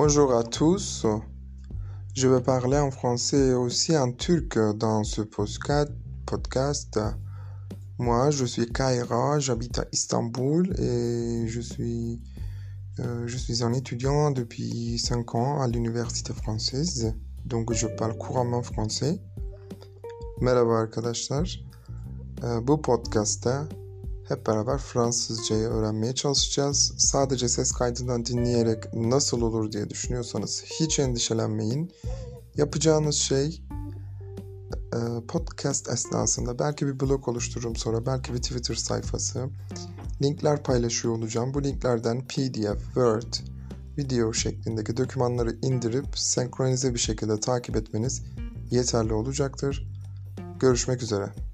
Bonjour à tous. Je vais parler en français et aussi en turc dans ce podcast. Moi, je suis Kaira, j'habite à Istanbul et je suis, euh, un étudiant depuis 5 ans à l'université française. Donc je parle couramment français. Merhaba arkadaşlar. Ee, Bu podcast'ta hep beraber Fransızcayı öğrenmeye çalışacağız. Sadece ses kaydından dinleyerek nasıl olur diye düşünüyorsanız hiç endişelenmeyin. Yapacağınız şey e, podcast esnasında belki bir blog oluştururum sonra belki bir Twitter sayfası. Linkler paylaşıyor olacağım. Bu linklerden PDF, Word, video şeklindeki dokümanları indirip senkronize bir şekilde takip etmeniz yeterli olacaktır. Görüşmek üzere.